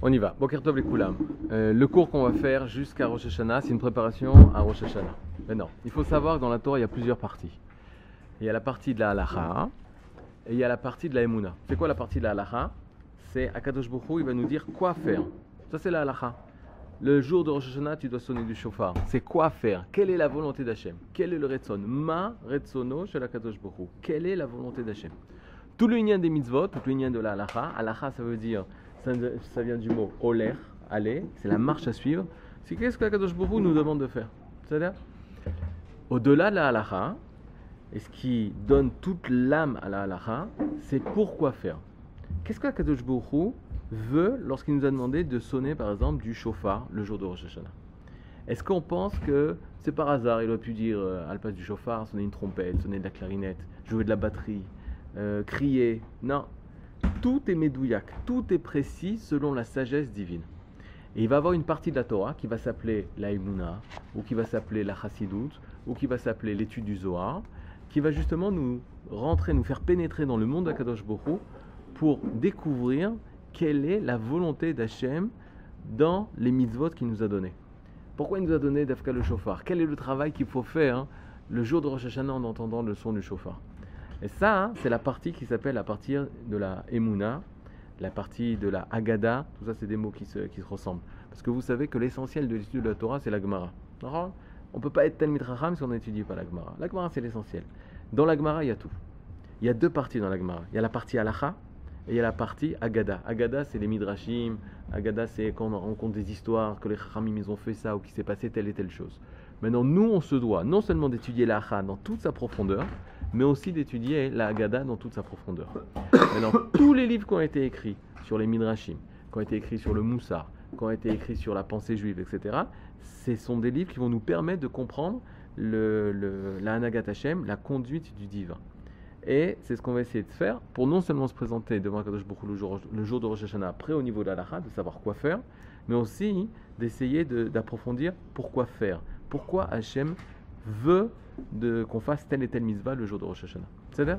On y va. Boker Tov les Koulam. Euh, le cours qu'on va faire jusqu'à Rosh Hashanah, c'est une préparation à Rosh Hashanah. Maintenant, il faut savoir que dans la Torah, il y a plusieurs parties. Il y a la partie de la halacha et il y a la partie de la emuna. C'est quoi la partie de la halacha? C'est Akadosh Bokhu, il va nous dire quoi faire. Ça, c'est la halacha. Le jour de Rosh Hashanah, tu dois sonner du chauffard. C'est quoi faire? Quelle est la volonté d'Hachem? Quel est le Retson? Ma Retsono chez Akadosh Bokhu. Quelle est la volonté d'Hachem? Tout le lien des mitzvot, tout le lien de la halacha. Halacha, ça veut dire ça, vient du mot oler, aller, c'est la marche à suivre. C'est qu'est-ce que Kadosh Baruch nous demande de faire? C'est-à-dire, au-delà de la halacha, et ce qui donne toute l'âme à la halacha, c'est pourquoi faire? Qu'est-ce que Kadosh Baruch veut lorsqu'il nous a demandé de sonner, par exemple, du chauffard le jour de Rosh Hashanah? Est-ce qu'on pense que c'est par hasard, il aurait pu dire euh, à la place du chauffard, sonner une trompette, sonner de la clarinette, jouer de la batterie, euh, crier? Non, tout est médouillac, tout est précis selon la sagesse divine. Et il va avoir une partie de la Torah qui va s'appeler la ou qui va s'appeler la Chassidut, ou qui va s'appeler l'étude du Zohar, qui va justement nous rentrer, nous faire pénétrer dans le monde d'Akadosh Bokhu pour découvrir quelle est la volonté d'Hachem dans les mitzvot qu'il nous a donnés. Pourquoi il nous a donné d'Afka le chauffard Quel est le travail qu'il faut faire hein, le jour de Rosh Hashanah en entendant le son du chauffard et ça, hein, c'est la partie qui s'appelle la partie de la Emouna, la partie de la Agada. Tout ça, c'est des mots qui se, qui se ressemblent. Parce que vous savez que l'essentiel de l'étude de la Torah, c'est la Gemara. On ne peut pas être tel Mitracham si on n'étudie pas la Gemara. La Gemara, c'est l'essentiel. Dans la Gemara, il y a tout. Il y a deux parties dans la Gemara. Il y a la partie Halacha et il y a la partie Agada. Agada, c'est les Midrashim. Agada, c'est quand on rencontre des histoires, que les Chachamim, ils ont fait ça ou qu'il s'est passé telle et telle chose. Maintenant, nous, on se doit non seulement d'étudier la dans toute sa profondeur, mais aussi d'étudier la Haggadah dans toute sa profondeur. Maintenant, tous les livres qui ont été écrits sur les Midrashim, qui ont été écrits sur le Moussar, qui ont été écrits sur la pensée juive, etc., ce sont des livres qui vont nous permettre de comprendre la Hanagat Hashem, la conduite du divin. Et c'est ce qu'on va essayer de faire pour non seulement se présenter devant Kadosh Baruch le jour, de Rosh Hashanah, après au niveau de la de savoir quoi faire, mais aussi d'essayer d'approfondir pourquoi faire. Pourquoi Hachem veut qu'on fasse telle et telle mitzvah le jour de Rosh Hashanah. C'est vrai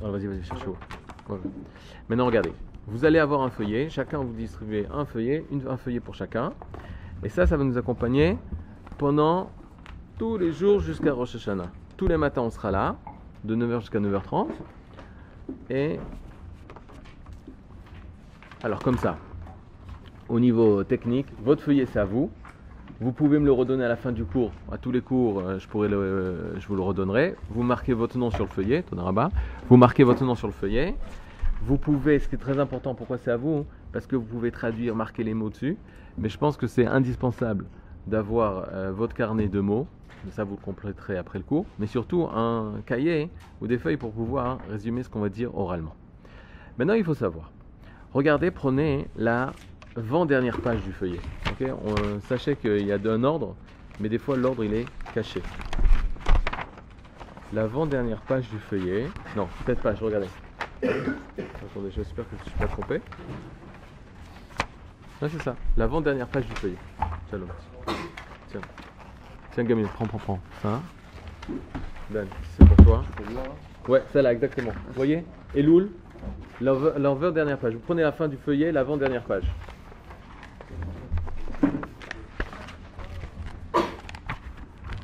Alors vas-y, vas-y, cherche Maintenant, regardez. Vous allez avoir un feuillet. Chacun vous distribuer un feuillet, un feuillet pour chacun. Et ça, ça va nous accompagner pendant tous les jours jusqu'à Rosh Hashanah. Tous les matins, on sera là, de 9h jusqu'à 9h30. Et alors comme ça, au niveau technique, votre feuillet c'est à vous. Vous pouvez me le redonner à la fin du cours. À tous les cours, euh, le, je vous le redonnerai. Vous marquez votre nom sur le feuillet, Vous marquez votre nom sur le feuillet. Vous pouvez, ce qui est très important, pourquoi c'est à vous Parce que vous pouvez traduire, marquer les mots dessus. Mais je pense que c'est indispensable d'avoir euh, votre carnet de mots. Ça, vous le compléterez après le cours. Mais surtout un cahier ou des feuilles pour pouvoir résumer ce qu'on va dire oralement. Maintenant, il faut savoir. Regardez, prenez la avant-dernière page du feuillet. On, sachez qu'il y a un ordre, mais des fois l'ordre il est caché. L'avant-dernière page du feuillet. Non, cette page, regardez. Attendez, j'espère que je ne suis pas trompé. Non, c'est ça. L'avant-dernière page du feuillet. Tiens, Tiens. Tiens, Gamine, prends, prends, prends. Ça. Ben, c'est pour toi. Ouais, celle-là, exactement. Vous voyez? Eloul, l'avant-dernière page. Vous prenez la fin du feuillet, l'avant-dernière page.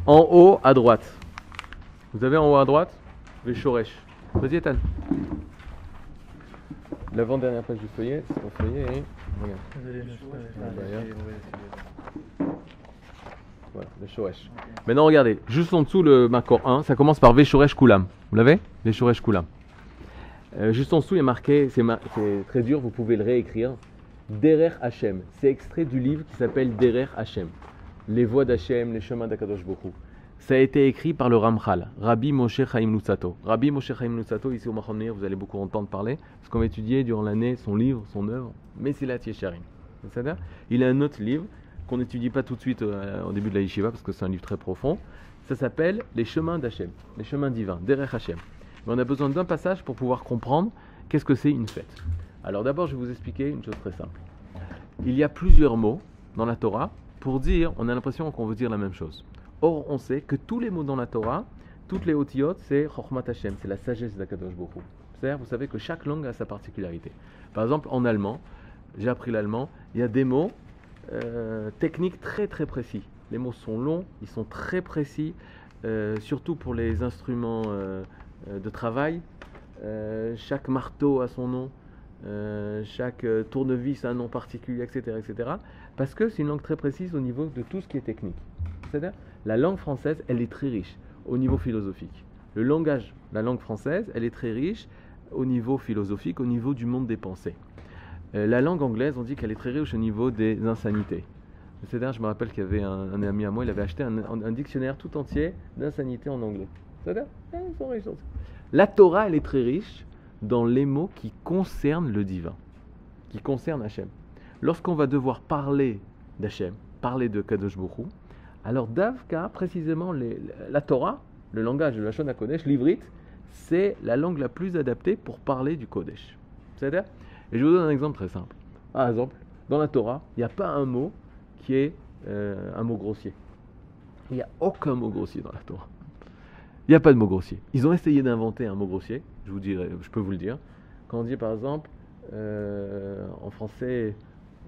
En haut à droite. Vous avez en haut à droite Veshoresh. Vas-y, Ethan. L'avant-dernière page du feuillet, c'est ton feuillet et. Regarde. Voilà, Veshoresh. Maintenant, regardez, juste en dessous, le marqueur 1, ça commence par Veshoresh Kulam. Vous l'avez? Veshoresh Kulam. Euh, juste en dessous, il est marqué, c'est très dur, vous pouvez le réécrire. Derer Hashem. C'est extrait du livre qui s'appelle Derer Hashem les voies d'Hachem, les chemins d'Akadosh Bokhu. Ça a été écrit par le Ramchal, Rabbi Moshe Chaim Nutsato. Rabbi Moshe Chaim Nutsato, ici au Mahon vous allez beaucoup entendre parler, parce qu'on va étudier durant l'année son livre, son œuvre, Messilat Yesharim. Il a un autre livre qu'on n'étudie pas tout de suite euh, au début de la yeshiva, parce que c'est un livre très profond. Ça s'appelle Les chemins d'Hachem, les chemins divins, Derech Hachem. Mais on a besoin d'un passage pour pouvoir comprendre qu'est-ce que c'est une fête. Alors d'abord, je vais vous expliquer une chose très simple. Il y a plusieurs mots dans la Torah pour dire, on a l'impression qu'on veut dire la même chose. Or, on sait que tous les mots dans la Torah, toutes les otiyot, c'est Chochmat c'est la sagesse d'Akadosh Baruch Vous savez que chaque langue a sa particularité. Par exemple, en allemand, j'ai appris l'allemand, il y a des mots euh, techniques très très précis. Les mots sont longs, ils sont très précis, euh, surtout pour les instruments euh, de travail. Chaque marteau a son nom, chaque tournevis a un nom particulier, etc., etc. Parce que c'est une langue très précise au niveau de tout ce qui est technique. C'est-à-dire, la langue française, elle est très riche au niveau philosophique. Le langage, la langue française, elle est très riche au niveau philosophique, au niveau du monde des pensées. Euh, la langue anglaise, on dit qu'elle est très riche au niveau des insanités. C'est-à-dire, je me rappelle qu'il y avait un, ami à moi, il avait acheté un, dictionnaire tout entier d'insanités en anglais. C'est-à-dire, eh. La Torah, elle est très riche dans les mots qui concernent le divin, qui concernent Hachem. Lorsqu'on va devoir parler d'Hachem, parler de Kadosh Baruch Hu, alors Davka, précisément, la Torah, le langage de la Shon Kodesh, l'ivrite, c'est la langue la plus adaptée pour parler du Kodesh. C'est-à-dire, et je vous donne un exemple très simple. Par exemple, dans la Torah, il n'y a pas un mot qui est euh, un mot grossier. Il n'y a aucun mot grossier dans la Torah. Il n'y a pas de mot grossier. Ils ont essayé d'inventer un mot grossier, je vous dirai, je peux vous le dire. Quand on dit par exemple, euh, en français,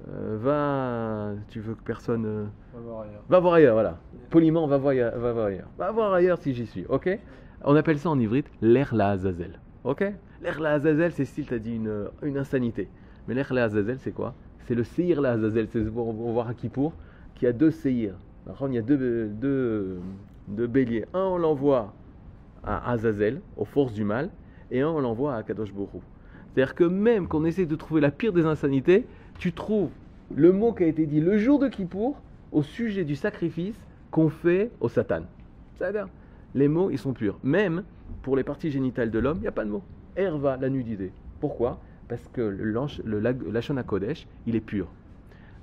euh, va, tu veux que personne. euh, On va voir ailleurs. Va voir ailleurs, voilà. Poliment, va voir ailleurs. Va voir ailleurs, va voir ailleurs si j'y suis, ok? On appelle ça en ivrite l'air la Azazel, ok? L'air la Azazel, c'est style, t'as dit une, une insanité. Mais l'air la Azazel, c'est quoi? C'est le Seir la Azazel, c'est pour pour voir à Kippour, qui a deux Seir. Il y a deux, deux, deux béliers. Un, on l'envoie à Azazel, aux forces du mal, et un, on l'envoie à Kadosh Borou. C'est-à-dire que même qu'on essaie de trouver la pire des insanités, tu trouves le mot qui a été dit le jour de Kippour au sujet du sacrifice qu'on fait au Satan. C'est-à-dire, les mots, ils sont purs. Même pour les parties génitales de l'homme, il n'y a pas de mot. Herva, la nudité. Pourquoi? Parce que le, HaKodesh, il est pur.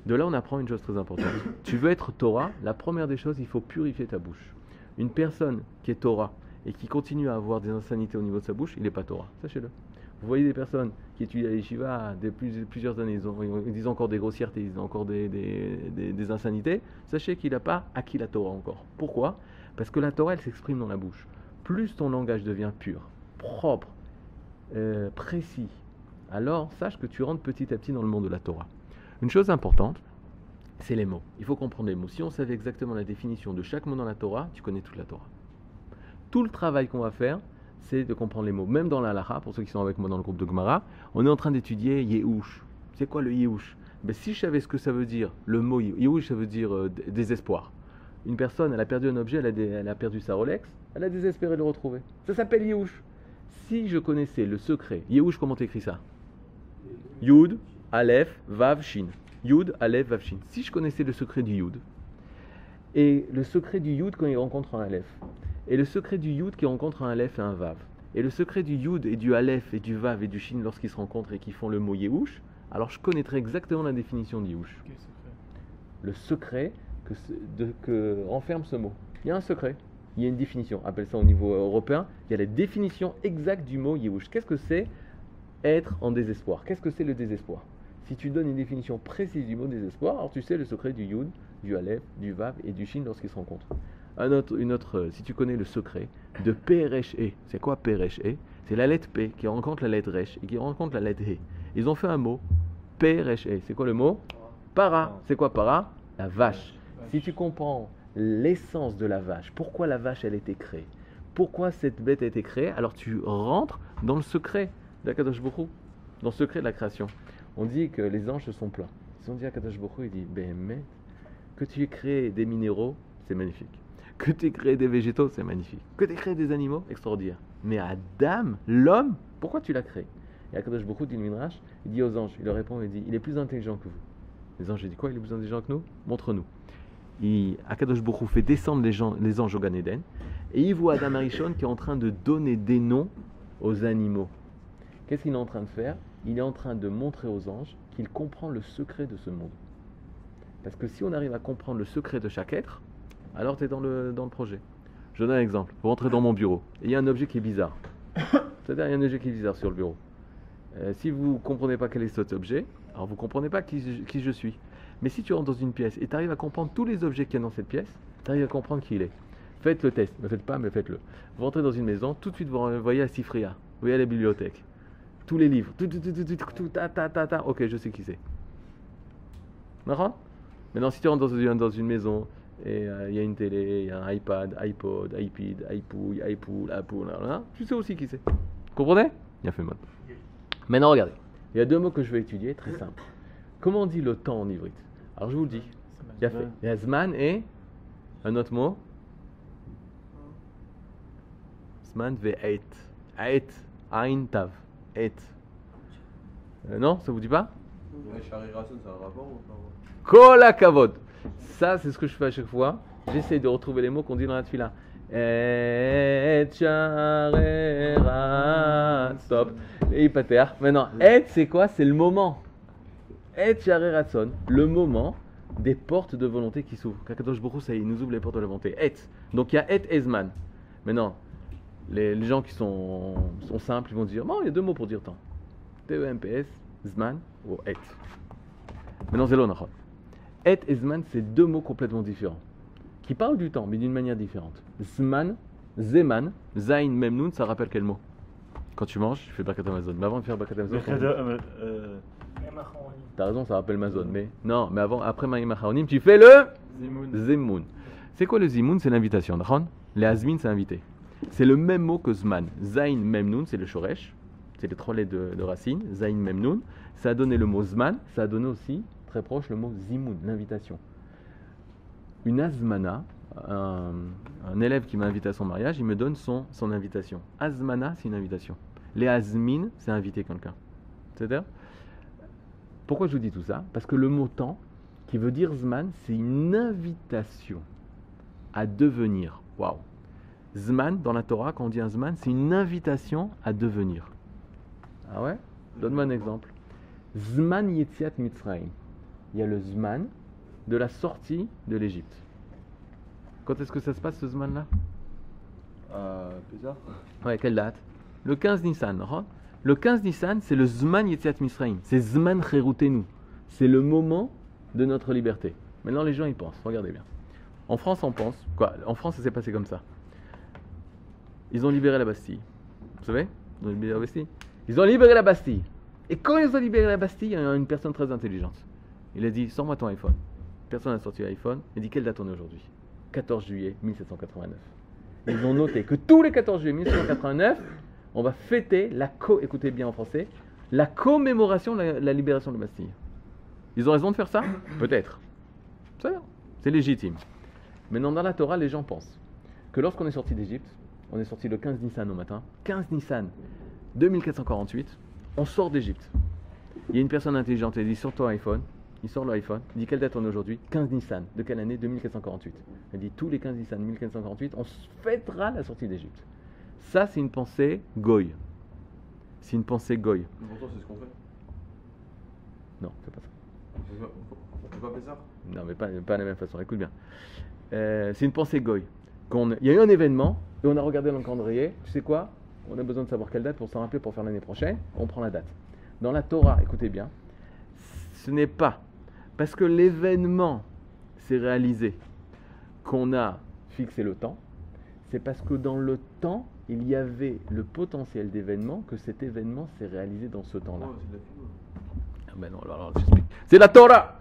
De là, on apprend une chose très importante. tu veux être Torah, la première des choses, il faut purifier ta bouche. Une personne qui est Torah et qui continue à avoir des insanités au niveau de sa bouche, il n'est pas Torah. Sachez-le. Vous voyez des personnes qui étudient à l'Yeshiva depuis plusieurs années, ils, ont- ils disent encore des grossièretés, ils disent encore des insanités, sachez qu'il n'a pas acquis la Torah encore. Pourquoi? Parce que la Torah, elle s'exprime dans la bouche. Plus ton langage devient pur, propre, euh, précis, alors sache que tu rentres petit à petit dans le monde de la Torah. Une chose importante, c'est les mots. Il faut comprendre les mots. Si on savait exactement la définition de chaque mot dans la Torah, tu connais toute la Torah. Tout le travail qu'on va faire, c'est de comprendre les mots. Même dans la Halacha, pour ceux qui sont avec moi dans le groupe de Gemara, on est en train d'étudier Yehush. C'est quoi le Yehush ben, Si je savais ce que ça veut dire, le mot Yehush, ça veut dire euh, désespoir. Une personne, elle a perdu un objet, elle a, elle a perdu sa Rolex, elle a désespéré de le retrouver. Ça s'appelle Yehush. Si je connaissais le secret, Yehush, comment t'écris ça? Yud, Aleph, Vav, Shin. Yud, Aleph, Vav, Shin. Si je connaissais le secret du Yud, et le secret du Yud quand il rencontre un Aleph, et le secret du Yud qui rencontre un Aleph et un Vav, et le secret du Yud et du Aleph et du Vav et du Shin lorsqu'ils se rencontrent et qu'ils font le mot Yehush, alors je connaîtrais exactement la définition de Yehush. Le secret que, ce- de- que renferme ce mot. Il y a un secret, il y a une définition. Appelle ça au niveau européen, il y a la définition exacte du mot Yehush. Qu'est-ce que c'est être en désespoir? Qu'est-ce que c'est le désespoir? Si tu donnes une définition précise du mot désespoir, alors tu sais le secret du Yud, du Aleph, du Vav et du Shin lorsqu'ils se rencontrent. Un autre, une autre, euh, si tu connais le secret de Peresh E, c'est quoi Peresh E? C'est la lettre P qui rencontre la lettre Resh et qui rencontre la lettre He. Ils ont fait un mot, Peresh E. C'est quoi le mot? Para. C'est quoi para? La vache. Si tu comprends l'essence de la vache, pourquoi la vache elle a été créée, pourquoi cette bête a été créée, alors tu rentres dans le secret de Kadosh Baruch Hu, dans le secret de la création. On dit que les anges se sont plaints. Ils ont dit à Kadosh Baruch Hu, il dit, ben mais que tu aies créé des minéraux, c'est magnifique. Que tu aies créé des végétaux, c'est magnifique. Que tu aies créé des animaux, extraordinaire. Mais Adam, l'homme, pourquoi tu l'as créé? Et Akadosh Baruch dit il dit aux anges, il leur répond, il dit, il est plus intelligent que vous. Les anges, il dit quoi? Il est plus intelligent que nous? Montre-nous. Akadosh Baruch fait descendre les, gens, les anges au Gan Eden, et il voit Adam Arishon qui est en train de donner des noms aux animaux. Qu'est-ce qu'il est en train de faire? Il est en train de montrer aux anges qu'il comprend le secret de ce monde. Parce que si on arrive à comprendre le secret de chaque être, alors tu es dans le, dans le projet. Je donne un exemple. Vous rentrez dans mon bureau et il y a un objet qui est bizarre. C'est-à-dire, il y a un objet qui est bizarre sur le bureau. Euh, si vous ne comprenez pas quel est cet objet, alors vous ne comprenez pas qui, je- qui je suis. Mais si tu rentres dans une pièce et tu arrives à comprendre tous les objets qu'il y a dans cette pièce, tu arrives à comprendre qui il est. Faites le test. Ne le faites pas, mais faites-le. Vous rentrez dans une maison, tout de suite vous voyez à Sifria. Vous voyez à la bibliothèque. Tous les livres. Tout, tout, tout, tout, tout, ta, ta, ta, ta. Ok, je sais qui c'est. Maintenant, si tu rentres dans une, dans une maison et euh, il y a une télé, il y a un iPad, iPod, iPad, iPouille, iPool, Apple, là, tu sais aussi qui c'est. Comprenez? Il a fait mode. Maintenant, regardez. Il y a deux mots que je vais étudier, très simple. Comment on dit le temps en ivrite Alors, je vous le dis. Il y a fait. Il y a Zman et un autre mot. Zman ve. Eit. Ein tav. Euh, non, ça vous dit pas? Shari Rasson, c'est un rapport ou pas? Kol kavod. Ça, c'est ce que je fais à chaque fois. J'essaie de retrouver les mots qu'on dit dans la tefila. Et Stop. Et pater. Maintenant, et c'est quoi? C'est le moment. Et ratson, le moment des portes de volonté qui s'ouvrent. Kakadosh Hu, ça il nous ouvre les portes de la volonté. Et. Donc il y a et ezman. Maintenant, les, les gens qui sont, sont simples, ils vont dire, bon, il y a deux mots pour dire temps. T-E-M-P-S, zman ou et. Maintenant, c'est l'onachon. Et et zman, c'est deux mots complètement différents, qui parlent du temps, mais d'une manière différente. Zman, zeman, zain, memnoun, ça rappelle quel mot? Quand tu manges, tu fais Birkat Amazon. Mais avant de faire Birkat Amazon, t'as raison, ça rappelle Mazon. Mais non, mais avant, après Maïm Acharonim, tu fais le. Zemoun. C'est quoi le Zimoun? C'est l'invitation. Les Azmin, c'est invité. C'est le même mot que Zman. Zain, Memnoun, c'est le Shoresh. C'est les trois lettres de, de racine. Zain, Memnoun. Ça a donné le mot Zman. Ça a donné aussi, très proche, le mot Zimoun, l'invitation. Une Azmana, un, un élève qui m'a invité à son mariage, il me donne son, son invitation. Azmana, c'est une invitation. Les Azmin, c'est inviter quelqu'un. C'est-à-dire Pourquoi je vous dis tout ça? Parce que le mot temps, qui veut dire Zman, c'est une invitation à devenir. Waouh Zman, dans la Torah, quand on dit un Zman, c'est une invitation à devenir. Ah ouais? Donne-moi un exemple. Zman Yetziat Mitzrayim. Il y a le Zman de la sortie de l'Égypte. Quand est-ce que ça se passe ce Zman-là? Euh, Pézard Ouais, quelle date? Le 15 Nissan. d'accord Le 15 Nissan, c'est le Zman Yetziat Mitzrayim. C'est Zman Cherutenu. C'est le moment de notre liberté. Maintenant, les gens y pensent. Regardez bien. En France, on pense. Quoi? En France, ça s'est passé comme ça. Ils ont libéré la Bastille. Vous savez? Ils ont libéré la Bastille. Ils ont libéré la Bastille. Et quand ils ont libéré la Bastille, il y a une personne très intelligente. Il a dit Sors-moi ton iPhone. Personne n'a sorti l'iPhone. Il dit Quelle date on est aujourd'hui? 14 juillet 1789. Ils ont noté que tous les 14 juillet 1789, on va fêter la co. Écoutez bien en français la commémoration de la, libération de Bastille. Ils ont raison de faire ça? Peut-être. C'est légitime. Maintenant, dans la Torah, les gens pensent que lorsqu'on est sorti d'Égypte, on est sorti le 15 Nissan au matin, 15 Nissan 2448, on sort d'Égypte. Il y a une personne intelligente, elle dit sur ton iPhone, il sort l'iPhone, il dit quelle date on est aujourd'hui? 15 Nissan, de quelle année? 2448. Elle dit tous les 15 Nissan 1448, on fêtera la sortie d'Égypte. Ça, c'est une pensée goy. C'est une pensée goy. Pourtant, c'est ce qu'on fait. Non, c'est pas ça. On fait pas, Pézard Non, mais pas, pas de la même façon. Écoute bien. Euh, c'est une pensée goy. Il y a eu un événement et on a regardé dans le calendrier. Tu sais quoi? On a besoin de savoir quelle date pour s'en rappeler pour faire l'année prochaine. On prend la date. Dans la Torah, écoutez bien, ce n'est pas parce que l'événement s'est réalisé qu'on a fixé le temps. C'est parce que dans le temps, il y avait le potentiel d'événement que cet événement s'est réalisé dans ce temps-là. Philo. Ah ben non, alors, alors, j'explique. C'est la Torah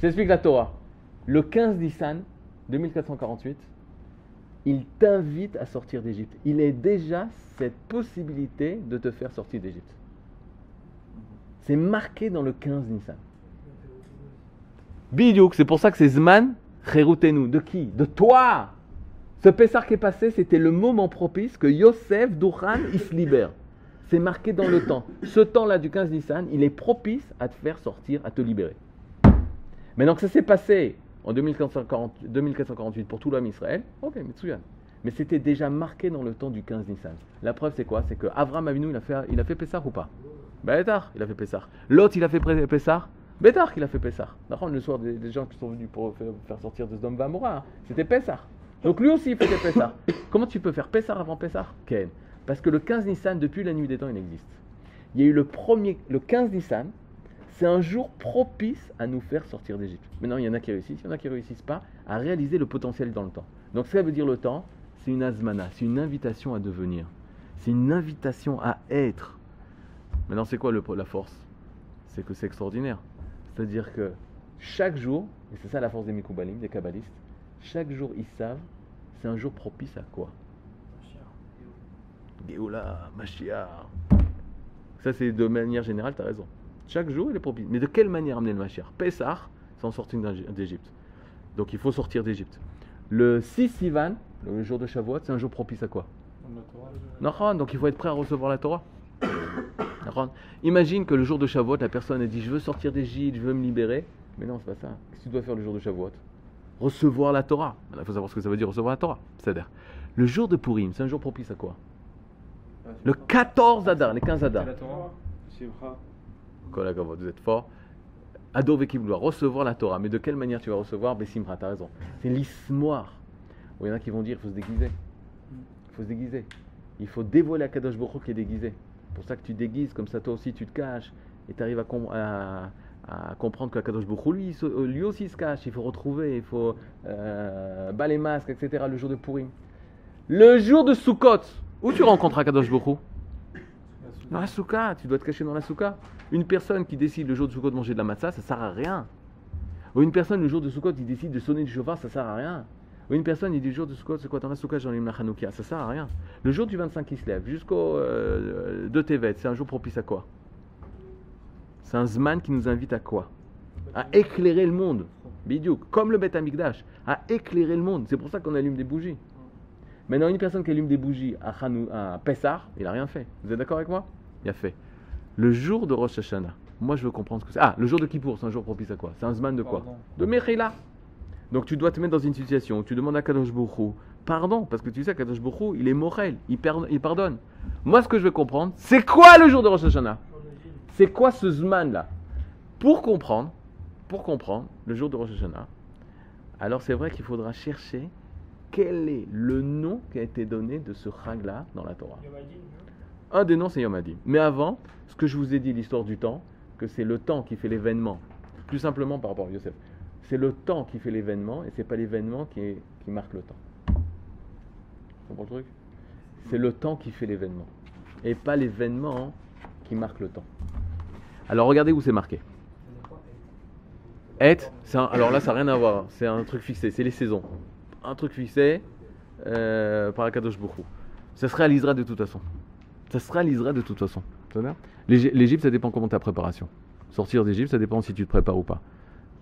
J'explique la Torah. Le 15 Nissan 2448, il t'invite à sortir d'Égypte. Il est déjà cette possibilité de te faire sortir d'Égypte. C'est marqué dans le 15 Nissan. Bidiouk, c'est pour ça que c'est Zman Cherutenu. De qui? De toi Ce Pessar qui est passé, c'était le moment propice que Yosef Douchan il se libère. C'est marqué dans le temps. Ce temps-là du 15 Nissan, il est propice à te faire sortir, à te libérer. Maintenant que ça s'est passé en 2440 2448 pour tout l'homme Israël, ok, Mitsuyan. Mais c'était déjà marqué dans le temps du 15 Nissan. La preuve, c'est quoi? C'est que Avram Avinu, il a fait, il a fait Pessah ou pas? Bétar, il a fait Pessah. L'autre, il a fait Pré- Bétar, qu'il a fait Pessah. D'accord Le soir des, des gens qui sont venus pour faire, faire sortir de Sdom Vamora, hein, c'était Pessah. Donc lui aussi, il faisait Pessah. Comment tu peux faire Pessah avant Pessah? Ken. Parce que le 15 Nissan, depuis la nuit des temps, il existe. Il y a eu le premier, le 15 Nissan, c'est un jour propice à nous faire sortir d'Égypte. Maintenant, il y en a qui réussissent, il y en a qui ne réussissent pas à réaliser le potentiel dans le temps. Donc, ça veut dire le temps, c'est une azmana, c'est une invitation à devenir. C'est une invitation à être. Maintenant, c'est quoi le- la force? C'est que c'est extraordinaire. C'est-à-dire que chaque jour, et c'est ça la force des Mikoubalim, des Kabbalistes, chaque jour ils savent, c'est un jour propice à quoi? Géoula, Mashiach. Ça, c'est de manière générale, tu as raison. Chaque jour, il est propice. Mais de quelle manière amener le Mashiach? Pessah, c'est en sortir d'Égypte. Donc il faut sortir d'Égypte. Le 6 Sivan, le jour de Shavuot, c'est un jour propice à quoi? Donc il faut être prêt à recevoir la Torah. Imagine que le jour de Shavuot, la personne a dit Je veux sortir d'Égypte, je veux me libérer. Mais non, c'est pas ça. Qu'est-ce que tu dois faire le jour de Shavuot? Recevoir la Torah. Il faut savoir ce que ça veut dire recevoir la Torah. C'est-à-dire, le jour de Purim, c'est un jour propice à quoi? Le 14 Adar, les 15 Adar. vous êtes fort. Ado Vekim doit recevoir la Torah. Mais de quelle manière tu vas recevoir? Bessimra, t'as raison. C'est l'ismoire. Il y en a qui vont dire il faut se déguiser. Il faut se déguiser. Il faut dévoiler à Kadosh Hu qui est déguisé. Pour ça que tu déguises, comme ça toi aussi tu te caches. Et tu arrives à, com- à- à comprendre que Kadosh Baruch Hu, lui, aussi se cache. Il faut retrouver, il faut euh, bas les masques, etc. le jour de Purim. Le jour de Sukkot, où tu rencontres Kadosh Baruch Hu? Dans la souka, tu dois te cacher dans la souka. Une personne qui décide le jour de Sukkot de manger de la matzah, ça sert à rien. Ou une personne le jour de Sukkot, il décide de sonner du chauffard, ça sert à rien. Une personne, il dit le jour de Sukkot, c'est quoi dans la souka, j'en ai une Hanoukia, ça sert à rien. Le jour du 25 qui se lève, jusqu'au euh, de Tevet, c'est un jour propice à quoi? C'est un Zman qui nous invite à quoi? À éclairer le monde. Bidiouk, comme le Beth Amikdash, à éclairer le monde. C'est pour ça qu'on allume des bougies. Maintenant, une personne qui allume des bougies à, Hanou, à Pessah, il n'a rien fait. Vous êtes d'accord avec moi? Il a fait. Le jour de Rosh Hashanah, moi je veux comprendre ce que c'est. Ah, le jour de Kippour, c'est un jour propice à quoi? C'est un Zman de quoi? Pardon. De Mechila. Donc tu dois te mettre dans une situation où tu demandes à Kadosh Hu, pardon, parce que tu sais, Kadosh Hu, il est morel, il, il pardonne. Moi, ce que je veux comprendre, c'est quoi le jour de Rosh Hashanah? C'est quoi ce Zman là Pour comprendre, pour comprendre le jour de Rosh Hashanah, alors c'est vrai qu'il faudra chercher quel est le nom qui a été donné de ce Chag là dans la Torah. Un des noms, c'est Yom Hadim. Mais avant, ce que je vous ai dit, l'histoire du temps, que c'est le temps qui fait l'événement, plus simplement par rapport à Yosef, c'est le temps qui fait l'événement et c'est pas l'événement qui, marque le temps. Tu comprends le truc? C'est le temps qui fait l'événement et pas l'événement qui marque le temps. Alors regardez où c'est marqué. Et, un- alors là ça n'a rien à voir, c'est un truc fixé, c'est les saisons. Un truc fixé euh, par Akadosh Bokhu. Ça se réalisera de toute façon. Ça se réalisera de toute façon. L'Égypte, ça dépend comment ta préparation. Sortir d'Égypte, ça dépend si tu te prépares ou pas.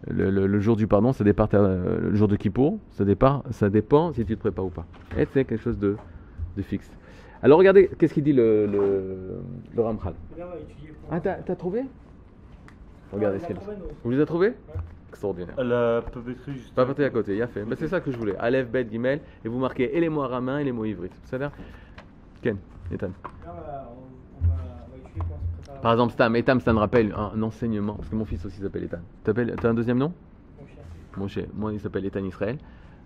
Le, le- le jour du pardon, ça dépend ta- le jour de Kippour, ça dépend, ça dépend si tu te prépares ou pas. Et c'est quelque chose de, de fixe. Alors regardez, qu'est-ce qu'il dit le, le, le Ramchal? Ah, t'as t'as trouvé? Regardez ce qu'il dit. Vous les avez trouvés? Extraordinaire. Elle a peu écrit juste. Pas porté à côté, il a fait. Bah, c'est ça que je voulais. Aleph, Bet, Gimel, et vous marquez et les mots araméens et les mots ivrites. Ça veut dire Ken, Ethan. Par exemple, Stam, Etam, ça me rappelle un, enseignement, parce que mon fils aussi s'appelle Ethan. T'appelles- T'as un deuxième nom? Moshe. Moi, il s'appelle Ethan Israël.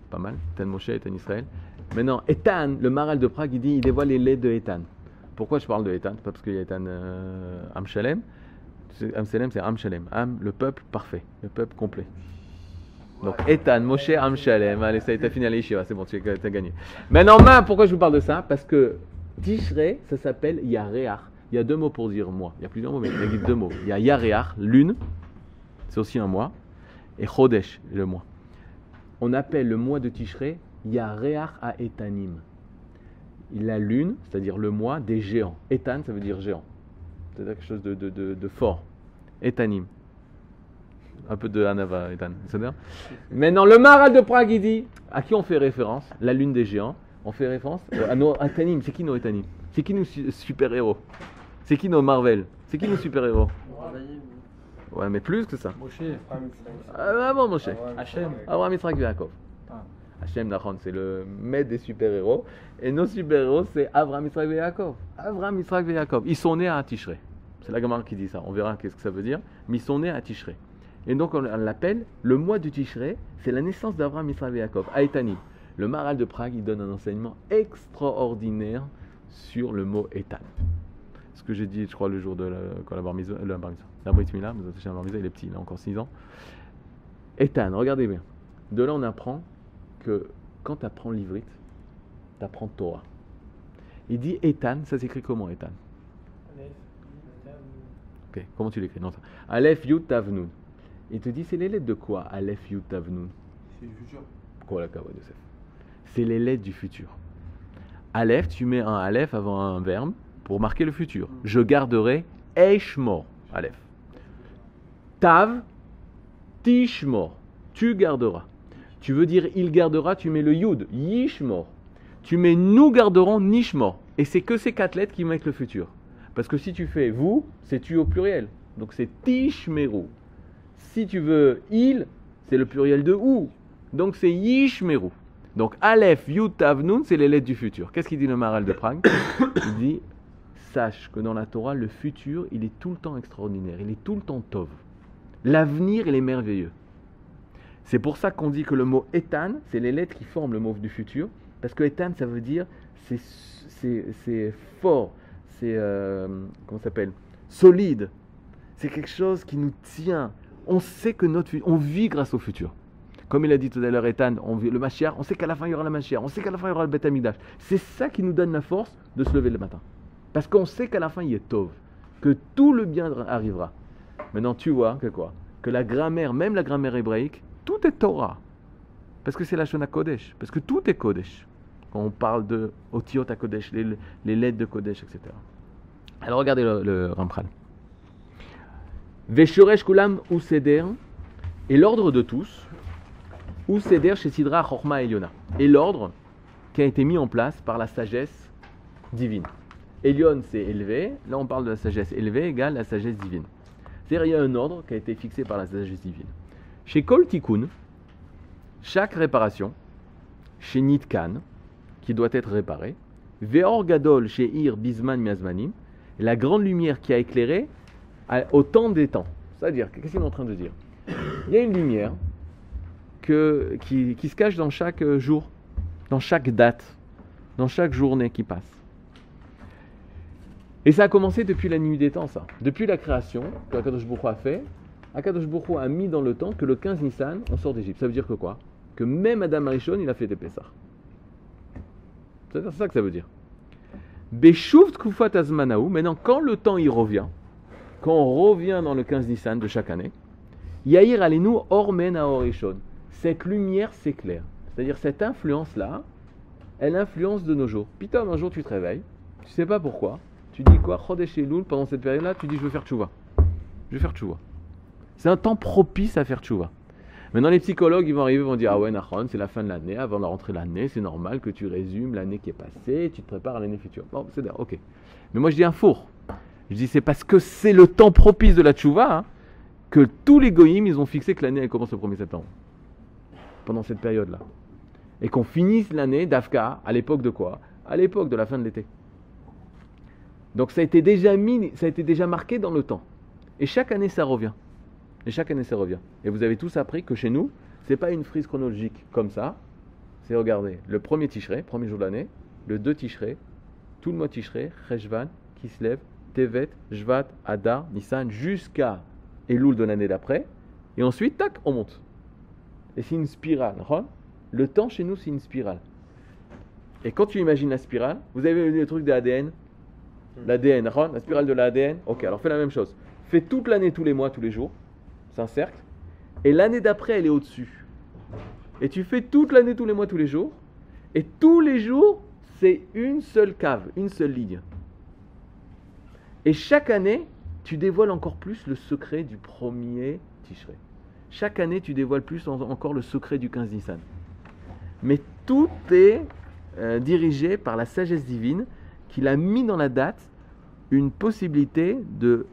Pas mal. Ethan Moshe, Ethan Israël. Maintenant, Ethan, le maral de Prague, il dit il dévoile les laits de Ethan. Pourquoi je parle de Ethan? Pas parce qu'il y a Ethan euh, Amshalem. Amshalem, c'est Amshalem. Am, le peuple parfait, le peuple complet. Donc, Ethan, Moshe, Amshalem. Allez, ça y est, t'as fini à c'est bon, tu as gagné. Maintenant, ma, pourquoi je vous parle de ça? Parce que Tishrei, ça s'appelle Yareach. Il y a deux mots pour dire mois. Il y a plusieurs mots, mais il y a deux mots. Il y a Yareach, lune, c'est aussi un mois, et Chodesh, le mois. On appelle le mois de Tishrei Yareach à Etanim. La lune, c'est-à-dire le mois des géants. Etan, ça veut dire géant. C'est-à-dire quelque chose de, fort. Etanim. Un peu de Hanava, Etan. Maintenant, le Maral de Prague, il dit à qui on fait référence? La lune des géants. On fait référence à nos Etanim. C'est qui nos Etanim C'est qui nos su- super-héros? C'est qui nos Marvel? C'est qui nos super-héros? Ouais, mais plus que ça. Moshe. Ah, vraiment, mon cher. Hachem. Abraham Yitzhak Yaakov. Ah. Hachem Nachon, c'est le maître des super-héros. Et nos super-héros, c'est Abraham Yitzhak Yaakov. Abraham Yitzhak Yaakov. Ils sont nés à Tishrei. C'est la Gemara qui dit ça. On verra qu'est-ce que ça veut dire. Mais ils sont nés à Tishrei. Et donc, on l'appelle le mois du Tishrei. C'est la naissance d'Abraham Yitzhak Yaakov. À Etani. Le Maral de Prague, il donne un enseignement extraordinaire sur le mot Etan. Ce que j'ai dit, je crois, le jour de la, quand la bar la la brit mitzvah, il est petit, il a encore 6 ans. Ethan, regardez bien. De là, on apprend que quand tu apprends l'ivrite, tu apprends Torah. Il dit Ethan, ça s'écrit comment Ethan? Ok, comment tu l'écris? Non, ça. Aleph Yud. Il te dit, c'est les lettres de quoi Aleph, Yud, Tav, Nun? C'est le futur. Quoi la kavod, Yosef? C'est les lettres du futur. Aleph, tu mets un Aleph avant un verbe pour marquer le futur. Je garderai Eishmor. Aleph. Tav, Tishmor. Tu garderas. Tu veux dire il gardera, tu mets le Yud, Yishmor. Tu mets nous garderons, Nishmor. Et c'est que ces quatre lettres qui mettent le futur. Parce que si tu fais vous, c'est tu au pluriel. Donc c'est Tishmeru. Si tu veux il, c'est le pluriel de ou. Donc c'est Yishmeru. Donc Aleph, Yud, Tav, Nun, c'est les lettres du futur. Qu'est-ce qu'il dit le Maral de Prague Il dit Sache que dans la Torah, le futur, il est tout le temps extraordinaire. Il est tout le temps tov. L'avenir, il est merveilleux. C'est pour ça qu'on dit que le mot Etan, c'est les lettres qui forment le mot du futur. Parce que Etan, ça veut dire c'est, fort, c'est euh, comment s'appelle solide. C'est quelque chose qui nous tient. On sait que notre on vit grâce au futur. Comme il a dit tout à l'heure Ethan, on le Mashiach, on sait qu'à la fin il y aura la Mashiach, on sait qu'à la fin il y aura le Beth Amikdash. C'est ça qui nous donne la force de se lever le matin. Parce qu'on sait qu'à la fin il y est Tov, que tout le bien arrivera. Maintenant tu vois que quoi Que la grammaire, même la grammaire hébraïque, tout est Torah. Parce que c'est la Shona Kodesh, parce que tout est Kodesh. Quand on parle de Otiot à Kodesh, les, lettres de Kodesh, etc. Alors regardez le, le Ramchal. Veshoresh Kulam ou et l'ordre de tous, ou Seder chez Sidra Chorma Eliona. Et l'ordre qui a été mis en place par la sagesse divine. Elion, c'est élevé. Là, on parle de la sagesse élevée égale la sagesse divine. C'est-à-dire, il y a un ordre qui a été fixé par la sagesse divine. Chez Kol Tikkun, chaque réparation, chez Nitkan, qui doit être réparée, Veor Gadol chez Ir Bisman Miazmanim, la grande lumière qui a éclairé au temps des temps. C'est-à-dire, qu'est-ce qu'il est en train de dire? Il y a une lumière qui, se cache dans chaque euh, jour, dans chaque date, dans chaque journée qui passe. Et ça a commencé depuis la nuit des temps, ça. Depuis la création que Akadosh a fait, Akadosh Hu a mis dans le temps que le 15 Nissan, on sort d'Égypte. Ça veut dire que quoi? Que même Adam Arishon, il a fait des Pessah. C'est ça que ça veut dire. Beshuv Tkufat Azmanaou, maintenant quand le temps il revient, quand on revient dans le 15 Nissan de chaque année, Yair Alenu Ormen Aorishon. Cette lumière s'éclaire. C'est-à-dire cette influence-là, elle influence de nos jours. Pitom, un jour tu te réveilles, tu sais pas pourquoi, tu dis quoi? Elul, pendant cette période-là, tu dis je veux faire tchouva. Je veux faire tchouva. C'est un temps propice à faire tchouva. Maintenant, les psychologues, ils vont arriver, ils vont dire Ah ouais, Nahon, c'est la fin de l'année, avant la rentrée de l'année, c'est normal que tu résumes l'année qui est passée, tu te prépares à l'année future. Bon, c'est d'accord, ok. Mais moi, je dis un four. Je dis c'est parce que c'est le temps propice de la tchouva hein, que tous les goyim, ils ont fixé que l'année, elle commence le 1er septembre. Pendant cette période-là. Et qu'on finisse l'année d'Afka à l'époque de quoi? À l'époque de la fin de l'été. Donc ça a été déjà mis, ça a été déjà marqué dans le temps. Et chaque année, ça revient. Et chaque année, ça revient. Et vous avez tous appris que chez nous, c'est pas une frise chronologique comme ça. C'est regardez, le premier Tishré, premier jour de l'année, le 2 Tishré, tout le mois Tishré, Cheshvan, Kislev, Tevet, Jvat, Adar, Nissan, jusqu'à Elul de l'année d'après. Et ensuite, tac, on monte. Et c'est une spirale. Le temps chez nous, c'est une spirale. Et quand tu imagines la spirale, vous avez vu le truc de l'ADN hmm. L'ADN, la spirale de l'ADN. Ok, alors fais la même chose. Fais toute l'année, tous les mois, tous les jours. C'est un cercle. Et l'année d'après, elle est au-dessus. Et tu fais toute l'année, tous les mois, tous les jours. Et tous les jours, c'est une seule cave, une seule ligne. Et chaque année, tu dévoiles encore plus le secret du premier Tishrei. Chaque année, tu dévoiles plus en- encore le secret du 15 Nissan. Mais tout est euh, dirigé par la sagesse divine qu'il a mis dans la date une possibilité de,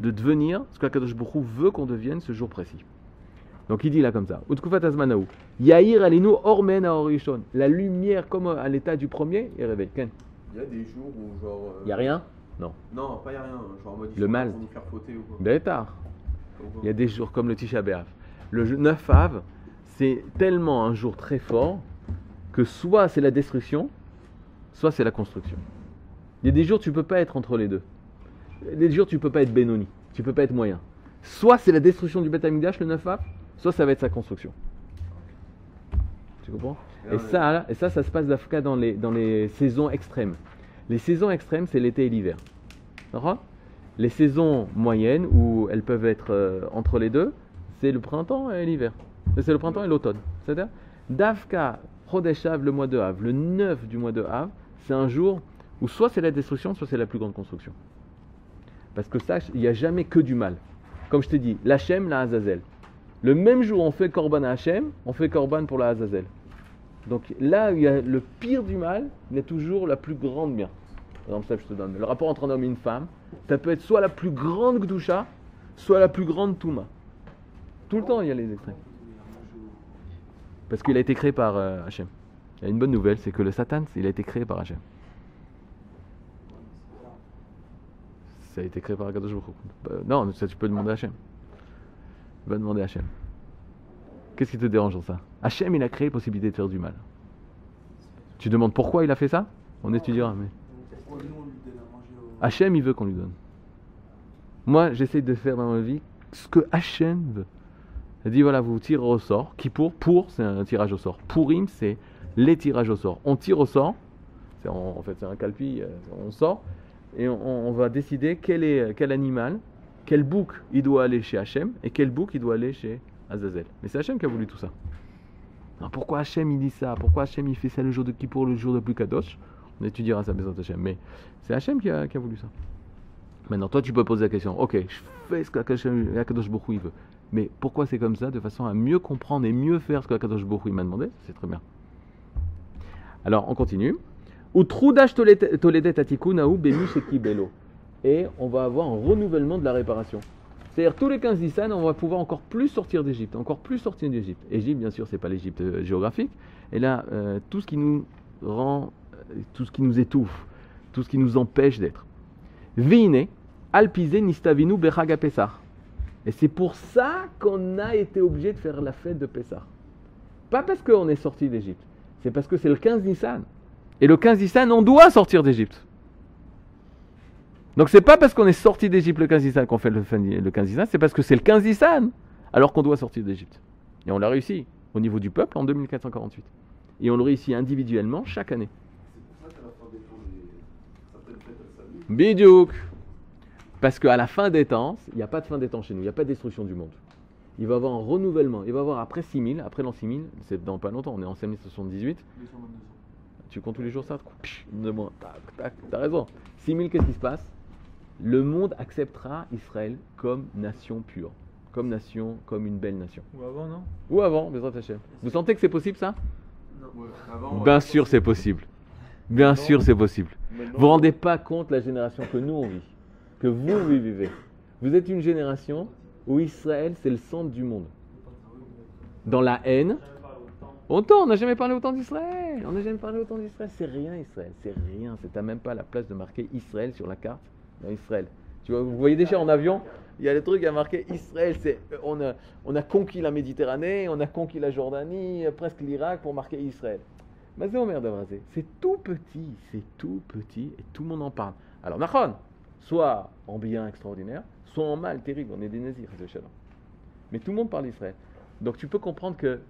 de devenir ce qu'Akadosh Baruch Hu veut qu'on devienne ce jour précis. Donc il dit là comme ça, Utkufat Azmanaou, Yair Alinu Ormen Aorishon, la lumière comme à l'état du premier, il révèle. Ken, Il y a des jours où genre. euh, il n'y a rien? Non, pas y a rien. Genre en mode. Le mal. faire fauter ou quoi. Bêtard. Il y a des jours comme le Tisha B'Av. Le je- 9 Av, c'est tellement un jour très fort que soit c'est la destruction, soit c'est la construction. Il y a des jours tu peux pas être entre les deux. Des jours tu peux pas être Benoni, tu peux pas être moyen. Soit c'est la destruction du Beth le 9 Av, soit ça va être sa construction. Tu comprends? Et ça, et ça, ça se passe d'Africa dans les, dans les saisons extrêmes. Les saisons extrêmes, c'est l'été et l'hiver. D'accord? Les saisons moyennes, où elles peuvent être euh, entre les deux, c'est le printemps et l'hiver. Et C'est le printemps et l'automne. C'est-à-dire, Davka Rodeshav, le mois de Av, le 9 du mois de Av, c'est un jour où soit c'est la destruction, soit c'est la plus grande construction. Parce que ça, il n'y a jamais que du mal. Comme je t'ai dit, l'Hachem, la Azazel. Le même jour, on fait Korban à Hachem, on fait Korban pour la Azazel. Donc là, il y a le pire du mal, il y a toujours la plus grande bien. Exemple, ça, je te donne. Le rapport entre un homme et une femme, ça peut être soit la plus grande Gdusha, soit la plus grande Touma. Tout le temps, il y a les extrêmes. Parce qu'il a été créé par euh, Hachem. Il y a une bonne nouvelle, c'est que le Satan, il a été créé par Hachem. Ça a été créé par Akadosh Baruch Hu. Bah, non, ça tu peux demander à Hachem. Va demander à Hachem. Qu'est-ce qui te dérange dans ça? Hachem, il a créé la possibilité de faire du mal. Tu demandes pourquoi il a fait ça? On étudiera. Mais... Pourquoi. Hachem, il veut qu'on lui donne. Moi, j'essaie de faire dans ma vie ce que Hachem veut. Il dit voilà, vous tirez au sort. Qui pour Pour, c'est un tirage au sort. Pourim, c'est les tirages au sort. On tire au sort. C'est en, fait, c'est un calpi. euh, On sort et on, va décider quel est quel animal, quel bouc il doit aller chez Hachem et quel bouc il doit aller chez Azazel. Mais c'est Hachem qui a voulu tout ça. Pourquoi Hachem il dit ça? Pourquoi Hachem il fait ça le jour de Kippour, le jour de plus On étudiera ça, Bézat Hachem. Mais c'est Hachem qui a, voulu ça. Maintenant, toi, tu peux poser la question. Ok, je fais ce qu'Akadosh Baruch Hu, il veut. Mais pourquoi c'est comme ça De façon à mieux comprendre et mieux faire ce qu'Akadosh Baruch Hu, il m'a demandé? C'est très bien. Alors, on continue. Utrudash toledet atikunahu bemish ekibelo. Et on va avoir un renouvellement de la réparation. C'est-à-dire tous les 15 Nissan, on va pouvoir encore plus sortir d'Égypte, encore plus sortir d'Égypte. Égypte, bien sûr, c'est pas l'Égypte euh, géographique. Et là, euh, tout ce qui nous rend, tout ce qui nous étouffe, tout ce qui nous empêche d'être. Vine, alpizé nistavinu berag Pessah. Et c'est pour ça qu'on a été obligé de faire la fête de Pessah. Pas parce qu'on est sorti d'Égypte, c'est parce que c'est le 15 Nissan. Et le 15 Nissan, on doit sortir d'Égypte. Donc c'est pas parce qu'on est sorti d'Égypte le 15 Nissan qu'on fait le, le 15 Nissan, c'est parce que c'est le 15 Nissan alors qu'on doit sortir d'Égypte. Et on l'a réussi au niveau du peuple en 2448. Et on le réussit individuellement chaque année. C'est pour ça qu'à la fin des temps, les... certaines fêtes elles s'allument. Bidiouk Parce qu'à la fin des temps, il n'y a pas de fin des temps chez nous, il n'y a pas de destruction du monde. Il va y avoir un renouvellement. Il va y avoir après 6000, après l'an 6000, c'est dans pas longtemps, on est en 5078. 222 ans. Tu comptes tous les jours ça? Psh, de moins. Tac, tac, T'as raison. 6000, qu'est-ce qui se passe? Le monde acceptera Israël comme nation pure. Comme nation, comme une belle nation. Ou avant, non? Ou avant, Bezrat Hashem. Vous sentez que c'est possible ça? Ouais, avant, ouais. Bien sûr, c'est possible. Bien Maintenant- sûr, c'est possible. Vous vous rendez pas compte la génération que nous on vit, que vous, vivez. Vous êtes une génération où Israël, c'est le centre du monde. Dans la haine, autant, on n'a jamais parlé autant d'Israël. On n'a jamais parlé autant d'Israël. C'est rien, Israël. C'est rien. C'est t'as même pas la place de marquer Israël sur la carte dans Israël. Tu vois, vous voyez déjà en avion, il y a des trucs à marquer Israël. C'est, on, a, on a conquis la Méditerranée, on a conquis la Jordanie, presque l'Irak pour marquer Israël. C'est tout petit, c'est tout petit et tout le monde en parle. Alors, Nahon, soit en bien extraordinaire, soit en mal terrible. On est des Shalom. Mais tout le monde parle d'Israël. Donc tu peux comprendre que,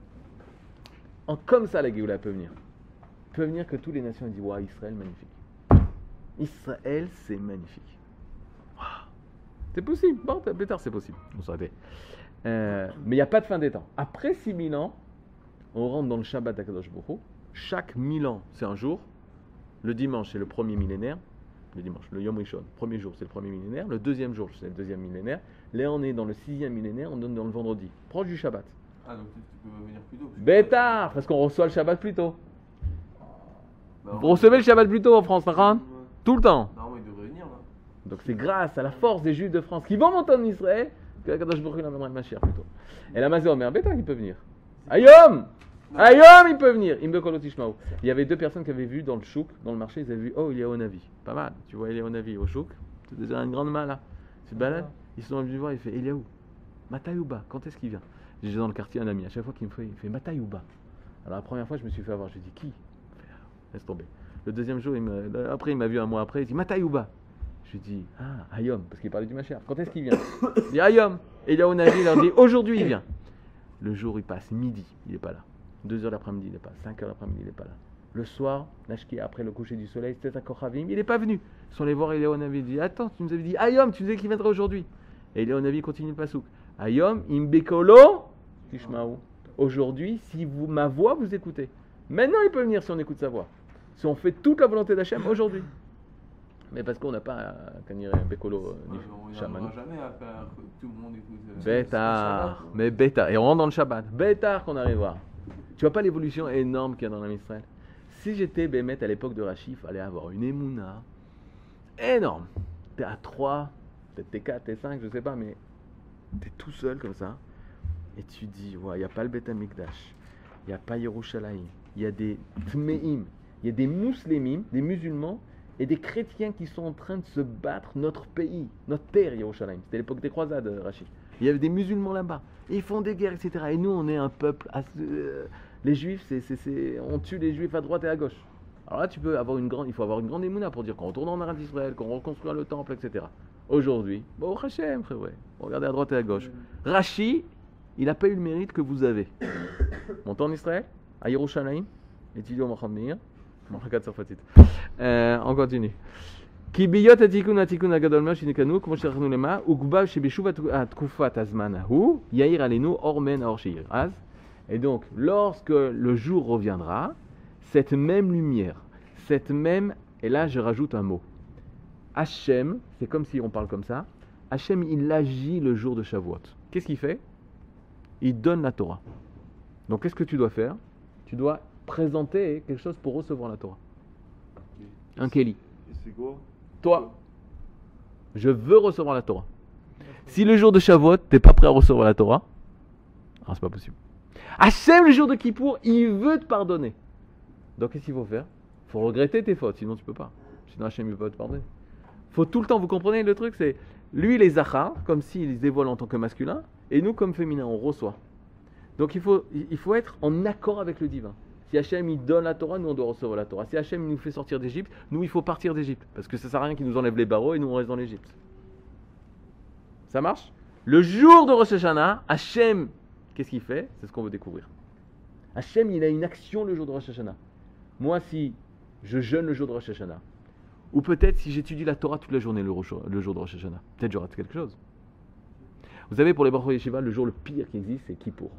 comme ça, la Géoula peut venir. Peut venir que toutes les nations disent Waouh, Israël, magnifique. Israël, c'est magnifique. C'est possible. Bon, plus tard, c'est possible. On s'arrêtait. Euh, mais il n'y a pas de fin des temps. Après 6000 ans, on rentre dans le Shabbat Baruch Hu. Chaque 1000 ans, c'est un jour. Le dimanche, c'est le premier millénaire. Le dimanche, le Yom Rishon. Premier jour, c'est le premier millénaire. Le deuxième jour, c'est le deuxième millénaire. Là, on est dans le sixième millénaire. On est dans le vendredi, proche du Shabbat. Ah, donc tu, peux venir plus tôt. Bêtard, parce qu'on reçoit le Shabbat plus tôt. Bah, Vous recevez le Shabbat plus tôt en France, Nahon Tout le temps. Normalement, il devrait venir là. Donc c'est grâce à la force des Juifs de France qui vont monter en Israël que la Kadosh Baruch Hu amènera le Mashiach plutôt. Et la Mazé Omer, bêta, il peut venir. Ayom Ayom, il peut venir. Il y avait deux personnes qui avaient vu dans le chouk, dans le marché, ils avaient vu, oh, il est au Navi. Pas mal. Tu vois, il est au Navi, au chouk. C'est déjà une grande main là. Tu te balades, ils sont venus voir, il fait, il est où Matayouba, quand est-ce qu'il vient? J'ai dans le quartier un ami, à chaque fois qu'il me fait, il fait Matayouba. Alors la première fois, je me suis fait avoir, je lui ai dit, qui? Laisse tomber. Le deuxième jour, il me- après, il m'a vu un mois après, il dit Matayouba. Je lui dis, ah, Ayom, parce qu'il parlait du Machar. Quand est-ce qu'il vient? Il dit Ayom. Et il est au Navi, il leur dit, aujourd'hui il vient. Le jour, il passe midi, il n'est pas là. 2 heures l'après-midi, il n'est pas là. 5 heures l'après-midi, il n'est pas là. Le soir, Nashki, après le coucher du soleil, c'était à Kochavim, il n'est pas venu. Ils sont allés voir Eliyahu Navi, il dit, attends, tu nous avais dit Ayom, tu disais qu'il viendrait aujourd'hui. Et Eliyahu Navi continue le pasouk. Ayom imbekolo tishmaou. Aujourd'hui, si vous, ma voix, vous écoutez. Maintenant, il peut venir si on écoute sa voix. Si on fait toute la volonté d'Hachem aujourd'hui. Mais parce qu'on n'a pas euh, Bekolo euh, Ouais, ni On Shaman. n'arrivera jamais à faire que tout le monde écoute. euh, Bétard, mais bétard. Et on rentre dans le Shabbat. Bétard qu'on arrivera. Tu vois pas l'évolution énorme qu'il y a dans l'âme Israël Si j'étais Bémet à l'époque de Rachid, il fallait avoir une émouna énorme. T'es à 3, peut-être t'es 4, t'es 5, je sais pas, mais t'es tout seul comme ça. Et tu dis, il n'y a pas le Beth Amikdash, il n'y a pas Yerushalayim, il y a des Tmeim, il y a des Mouslémim, des musulmans, et des chrétiens qui sont en train de se battre notre pays, notre terre, Yerushalayim. C'était l'époque des croisades, euh, Rachid. Il y avait des musulmans là-bas. Ils font des guerres, etc. Et nous, on est un peuple. euh, les juifs, c'est, on tue les juifs à droite et à gauche. Alors là, tu peux avoir une grande, il faut avoir une grande émouna pour dire qu'on retourne en Arabie d'Israël, qu'on reconstruit le temple, etc. Aujourd'hui, bon, Hachem, frère. Regardez à droite et à gauche. Rachi, il n'a pas eu le mérite que vous avez. Monté en Israël, à Yerushalayim, étudié au Mohammedir. Euh, on continue. כי בהיות התיקון התיקון הגדול מאוד שנקנו, כמו שאנחנו למה, הוגבל שבשוב הת- התקופת הזמן ההוא, יאיר עלינו אור מן האור שאיר. אז, et donc, lorsque le jour reviendra, cette même lumière, cette même, et là je rajoute un mot, Hachem, c'est comme si on parle comme ça, Hachem il agit le jour de Shavuot. Qu'est-ce qu'il fait Il donne la Torah. Donc qu'est-ce que tu dois faire Tu dois présenter quelque chose pour recevoir la Torah. Un Kéli. Et c'est quoi Toi, je veux recevoir la Torah. Si le jour de Shavuot, t'es pas prêt à recevoir la Torah, alors c'est pas possible. Hachem, le jour de Kippour, il veut te pardonner. Donc qu'est-ce qu'il faut faire? Il faut regretter tes fautes, sinon tu peux pas. Sinon Hachem il peut pas te pardonner. faut tout le temps, vous comprenez le truc, c'est lui les Zachar, comme s'il se dévoile en tant que masculin, et nous comme féminin, on reçoit. Donc il faut, il faut être en accord avec le divin. Si Hachem il donne la Torah, nous on doit recevoir la Torah. Si Hachem il nous fait sortir d'Égypte, nous il faut partir d'Égypte. Parce que ça sert à rien qu'il nous enlève les barreaux et nous on reste dans l'Égypte. Ça marche? Le jour de Rosh Hashanah, Hachem, qu'est-ce qu'il fait? C'est ce qu'on veut découvrir. Hachem il a une action le jour de Rosh Hashanah. Moi si je jeûne le jour de Rosh Hashanah, ou peut-être si j'étudie la Torah toute la journée le, jour de Rosh Hashanah, peut-être je rate quelque chose. Vous savez, pour les Baruch Yeshiva, le jour le pire qui existe, c'est Kippour.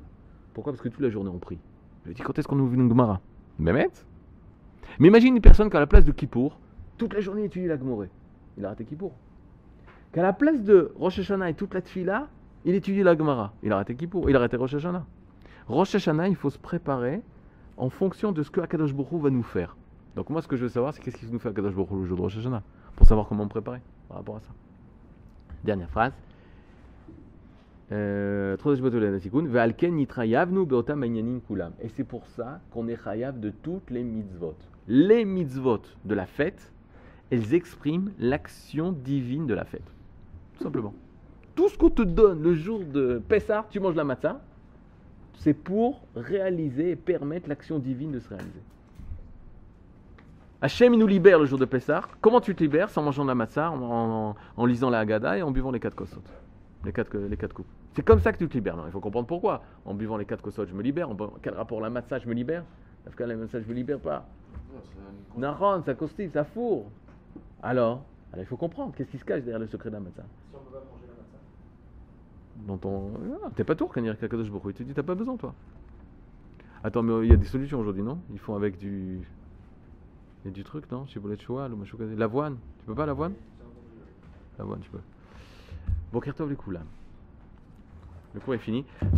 Pourquoi? Parce que toute la journée on prie. Je dis, quand est-ce qu'on ouvre une Gemara Mehmet Mais imagine une personne qui, à la place de Kippour, toute la journée étudie la Gemara. Il a raté Kippour. Qu'à la place de Rosh Hashanah et toute la Tfila, il étudie la Gemara. Il a raté Kippour. Il a raté Rosh Hashanah. Rosh Hashanah, il faut se préparer en fonction de ce que Akadosh Hu va nous faire. Donc moi, ce que je veux savoir, c'est qu'est-ce qu'il nous fait Akadosh Baruch le jour de Rosh Hashanah, pour savoir comment me préparer par rapport à ça. Dernière phrase. Et c'est pour ça qu'on est chayav de toutes les mitzvot. Les mitzvot de la fête, elles expriment l'action divine de la fête. Tout simplement. Tout ce qu'on te donne le jour de Pessah, tu manges la matzah, c'est pour réaliser et permettre l'action divine de se réaliser. Hachem, nous libère le jour de Pessah. Comment tu te libères? C'est en mangeant la matzah, en lisant la Haggadah et en buvant les quatre kosot. Les quatre, les quatre coupes. C'est comme ça que tu te libères. Non, il faut comprendre pourquoi. En buvant les quatre kosot, je me libère. En quel rapport la matzah, je me libère? Parce que la matzah, je me libère pas? Naron, ça constille, ça fourre. Alors, alors, il faut comprendre. Qu'est-ce qui se cache derrière le secret de la matzah Si on peut pas manger la matzah. dans ton. Ah, t'es pas tour quand il y a Kadosh Baruch. Il te dit t'as pas besoin toi. Attends, mais il y a des solutions aujourd'hui, non? Ils font avec du. Il y a du truc, non? Choual ou machouka- L'avoine. Tu peux pas l'avoine? L'avoine, tu peux. Bon, Kertov les coups là. Le cours est fini.